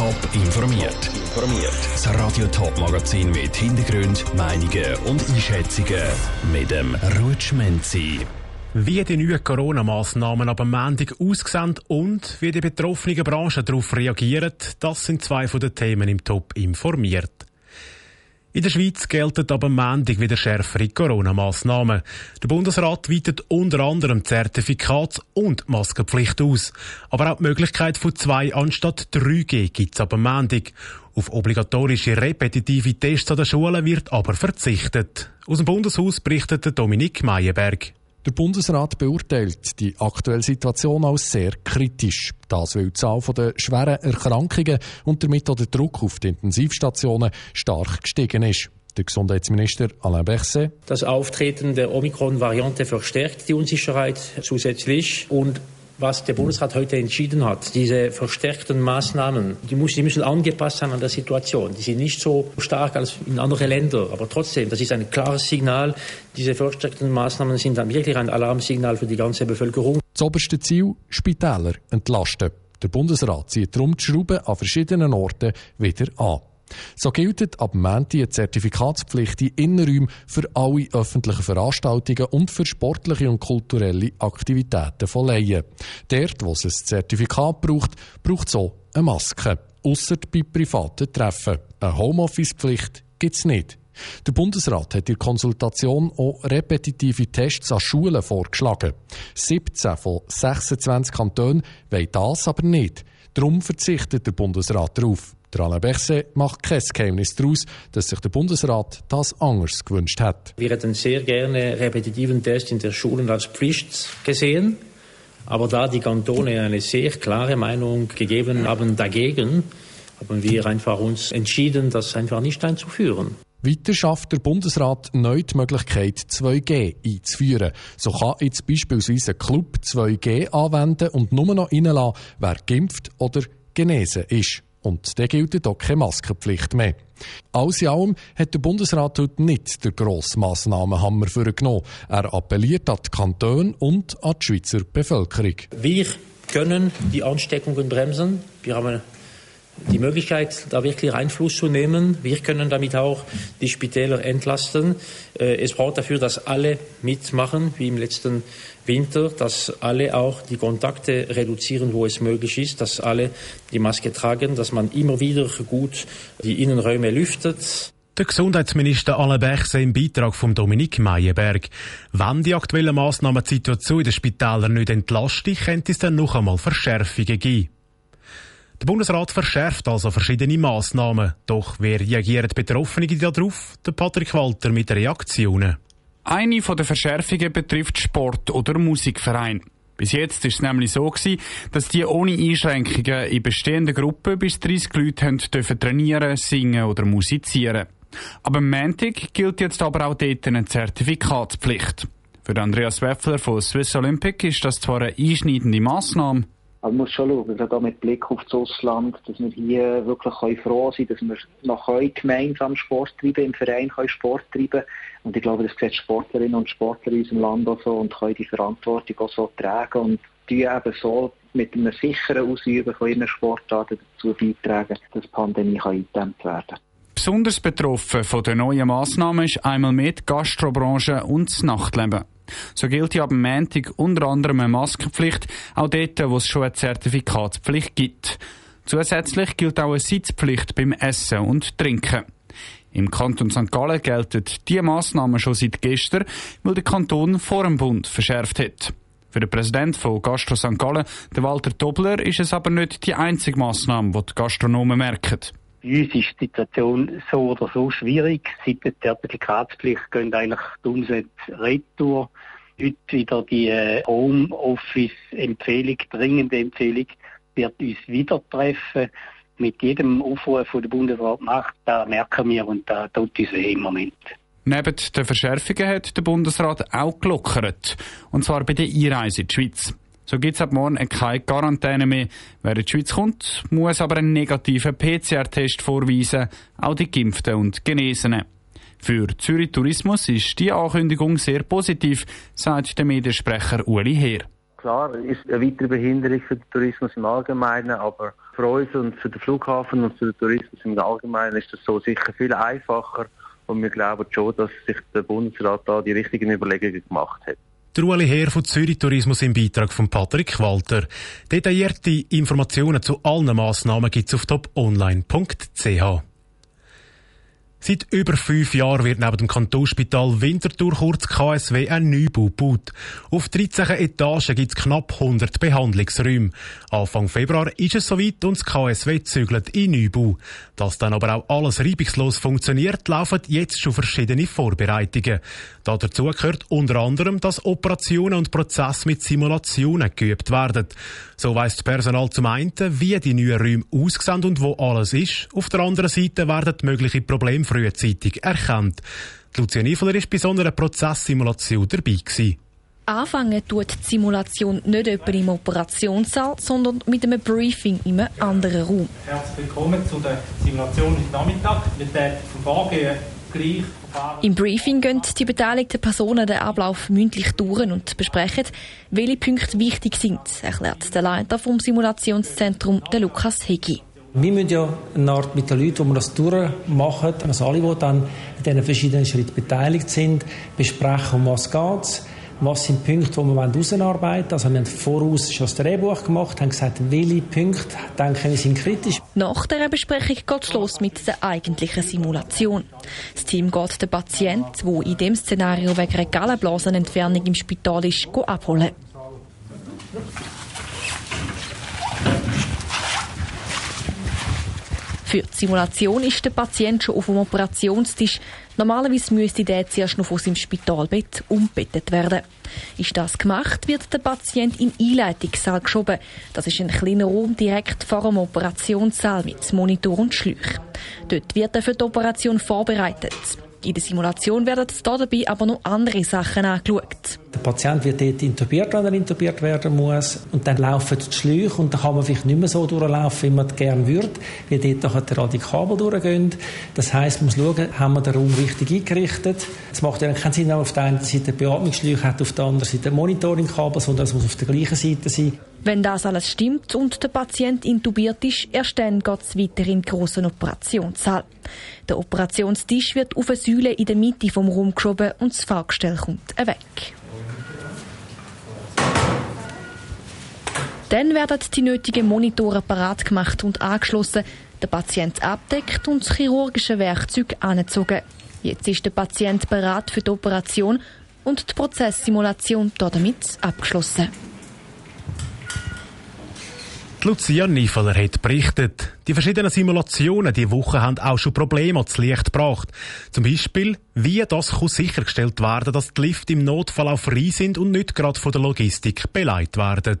Top informiert. Informiert. Das Radio Top Magazin mit Hintergrund, Meinungen und Einschätzungen mit dem Rutschmenzi. Wie die neuen Corona-Massnahmen ab dem Montag aussehen und wie die betroffenen Branchen darauf reagieren, das sind zwei von den Themen im Top informiert. In der Schweiz gelten ab dem Montag wieder schärfere Corona-Massnahmen. Der Bundesrat weitet unter anderem Zertifikats- und Maskenpflicht aus. Aber auch die Möglichkeit von zwei anstatt 3G gibt es ab dem Montag. Auf obligatorische repetitive Tests an den Schulen wird aber verzichtet. Aus dem Bundeshaus berichtet Dominik Meyerberg. Der Bundesrat beurteilt die aktuelle Situation als sehr kritisch. Das, weil die Zahl der schweren Erkrankungen und damit auch der Druck auf die Intensivstationen stark gestiegen ist. Der Gesundheitsminister Alain Berset. Das Auftreten der Omikron-Variante verstärkt die Unsicherheit zusätzlich und was der Bundesrat heute entschieden hat, diese verstärkten Maßnahmen, die müssen, angepasst sein an der Situation. Die sind nicht so stark als in anderen Ländern, aber trotzdem, das ist ein klares Signal. Diese verstärkten Maßnahmen sind dann wirklich ein Alarmsignal für die ganze Bevölkerung. Das oberste Ziel, Spitäler entlasten. Der Bundesrat zieht darum die Schrauben an verschiedenen Orten wieder an. So gilt ab Montag eine Zertifikatspflicht in Innenräumen für alle öffentlichen Veranstaltungen und für sportliche und kulturelle Aktivitäten von Laien. Dort, wo es ein Zertifikat braucht, braucht es auch eine Maske. Ausser bei privaten Treffen. Eine Homeoffice-Pflicht gibt es nicht. Der Bundesrat hat in der Konsultation auch repetitive Tests an Schulen vorgeschlagen. 17 von 26 Kantonen wollen das aber nicht. Darum verzichtet der Bundesrat darauf. Der Alain Berset macht kein Geheimnis daraus, dass sich der Bundesrat das anders gewünscht hat. Wir hätten sehr gerne repetitiven Tests in der Schulen als Pflicht gesehen. Aber da die Kantone eine sehr klare Meinung gegeben haben dagegen, haben wir einfach uns entschieden, das einfach nicht einzuführen. Weiter schafft der Bundesrat neu die Möglichkeit, 2G einzuführen. So kann jetzt beispielsweise ein Club 2G anwenden und nur noch reinlassen, wer geimpft oder genesen ist. Und dann gilt auch keine Maskenpflicht mehr. Alles in allem hat der Bundesrat heute nicht den grossen Massnahmenhammer vorgenommen. Er appelliert an die Kantone und an die Schweizer Bevölkerung. Wir können die Ansteckungen bremsen. Wir haben die Möglichkeit, da wirklich Einfluss zu nehmen. Wir können damit auch die Spitäler entlasten. Äh, es braucht dafür, dass alle mitmachen, wie im letzten Winter, dass alle auch die Kontakte reduzieren, wo es möglich ist, dass alle die Maske tragen, dass man immer wieder gut die Innenräume lüftet. Der Gesundheitsminister Alain Berchse im Beitrag von Dominik Meyerberg. Wenn die aktuellen Massnahmen die Situation in den Spitälern nicht entlasten, könnte es dann noch einmal Verschärfungen geben. Der Bundesrat verschärft also verschiedene Massnahmen. Doch wie reagieren die Betroffenen darauf? Der Patrick Walter mit Reaktionen. Eine den Verschärfungen betrifft Sport- oder Musikverein. Bis jetzt ist es nämlich so gewesen, dass die ohne Einschränkungen in bestehenden Gruppen bis 30 Leute haben dürfen trainieren, singen oder musizieren. Aber am Montag gilt jetzt aber auch dort eine Zertifikatspflicht. Für Andreas Weffler von Swiss Olympic ist das zwar eine einschneidende Massnahme, man muss schon schauen, gerade mit Blick auf das Ausland, dass wir hier wirklich froh sein können, dass wir noch gemeinsam Sport treiben, im Verein können Sport treiben Und ich glaube, das sehen Sportlerinnen und Sportler in unserem Land auch so und können die Verantwortung auch so tragen und die eben so mit einem sicheren Ausüben von ihren Sportarten dazu beitragen, dass die Pandemie eingedämmt werden kann. Besonders betroffen von den neuen Massnahmen ist einmal mit Gastrobranche und das Nachtleben. So gilt ja dem Montag unter anderem eine Maskenpflicht, auch dort, wo es schon eine Zertifikatspflicht gibt. Zusätzlich gilt auch eine Sitzpflicht beim Essen und Trinken. Im Kanton St. Gallen gelten diese Massnahmen schon seit gestern, weil der Kanton vor dem Bund verschärft hat. Für den Präsidenten von Gastro St. Gallen, Walter Dobler, ist es aber nicht die einzige Massnahme, die die Gastronomen merken. Bei uns ist die Situation so oder so schwierig. Seit der Zertifikatspflicht gehen eigentlich die Umsätze retour. Heute wieder die äh, Homeoffice-Empfehlung, dringende Empfehlung, wird uns wieder treffen. Mit jedem Aufruf, von der Bundesrat macht, da merken wir und da tut uns weh im Moment. Neben den Verschärfungen hat der Bundesrat auch gelockert. Und zwar bei der Einreise in die Schweiz. So gibt es ab morgen keine Quarantäne mehr. Wer in die Schweiz kommt, muss aber einen negativen PCR-Test vorweisen, auch die Geimpften und Genesenen. Für Zürich Tourismus ist die Ankündigung sehr positiv, sagt der Mediensprecher Uli Heer. Klar, ist eine weitere Behinderung für den Tourismus im Allgemeinen, aber für uns und für den Flughafen und für den Tourismus im Allgemeinen ist das so sicher viel einfacher. Und wir glauben schon, dass sich der Bundesrat da die richtigen Überlegungen gemacht hat. Der Ueli Herr von Zürich Tourismus im Beitrag von Patrick Walter. Detaillierte Informationen zu allen Massnahmen gibt es auf toponline.ch. Seit über fünf Jahren wird neben dem Kantonsspital Winterthur kurz KSW ein Neubau gebaut. Auf 13 Etagen gibt es knapp 100 Behandlungsräume. Anfang Februar ist es soweit und das KSW zügelt in Neubau. Dass dann aber auch alles reibungslos funktioniert, laufen jetzt schon verschiedene Vorbereitungen. Dazu gehört unter anderem, dass Operationen und Prozesse mit Simulationen geübt werden. So weiss das Personal zum einen, wie die neuen Räume aussehen und wo alles ist. Auf der anderen Seite werden mögliche Probleme frühzeitig erkannt. Lucia Niefeler war bei so einer Prozesssimulation dabei. Gewesen. Anfangen tut die Simulation nicht etwa im Operationssaal, sondern mit einem Briefing in einem anderen Raum. Herzlich willkommen zu der Simulation heute Nachmittag. Wir werden Vorgehen gleich im Briefing gehen die beteiligten Personen den Ablauf mündlich durch und besprechen, welche Punkte wichtig sind, erklärt der Leiter vom Simulationszentrum, der Lukas Hegi. Wir müssen ja eine Art mit den Leuten, die wir das durchmachen, also alle, die dann in diesen verschiedenen Schritten beteiligt sind, besprechen, um was geht was sind die Punkte, die wir herausarbeiten wollen. Also wir haben voraus schon das Drehbuch gemacht, haben gesagt, welche Punkte denken wir sind kritisch. Nach dieser Besprechung geht es los mit der eigentlichen Simulation. Das Team geht den Patient, der in dem Szenario wegen einer Gallenblasenentfernung im Spital ist, abholen. Für die Simulation ist der Patient schon auf dem Operationstisch. Normalerweise müsste der zuerst noch von seinem Spitalbett umbettet werden. Ist das gemacht, wird der Patient in den Einleitungssaal geschoben. Das ist ein kleiner Raum direkt vor dem Operationssaal mit Monitor und Schläuchen. Dort wird er für die Operation vorbereitet. In der Simulation werden dabei aber noch andere Sachen angeschaut. Der Patient wird dort intubiert, wenn er intubiert werden muss. Und dann laufen die Schläuche und dann kann man vielleicht nicht mehr so durchlaufen, wie man gerne würde, weil dort nachher die Radikabel durchgehen. Das heisst, man muss schauen, haben wir den Raum richtig eingerichtet. Es macht ja keinen Sinn, wenn man auf der einen Seite Beatmungsschläuche hat, auf der anderen Seite Monitoringkabel, sondern es muss auf der gleichen Seite sein. Wenn das alles stimmt und der Patient intubiert ist, erst dann geht es weiter in den grossen Operationssaal. Der Operationstisch wird auf eine Säule in der Mitte vom Raum geschoben und das Fahrgestell kommt weg. Dann werden die nötigen Monitore parat gemacht und angeschlossen, der Patient abdeckt und das chirurgische Werkzeug angezogen. Jetzt ist der Patient bereit für die Operation und die Prozesssimulation damit abgeschlossen. Lucia Niefeler hat berichtet, die verschiedenen Simulationen diese Woche haben auch schon Probleme ans Licht gebracht. Zum Beispiel, wie das kann sichergestellt werden, dass die Lifte im Notfall auch frei sind und nicht gerade von der Logistik beleidigt werden.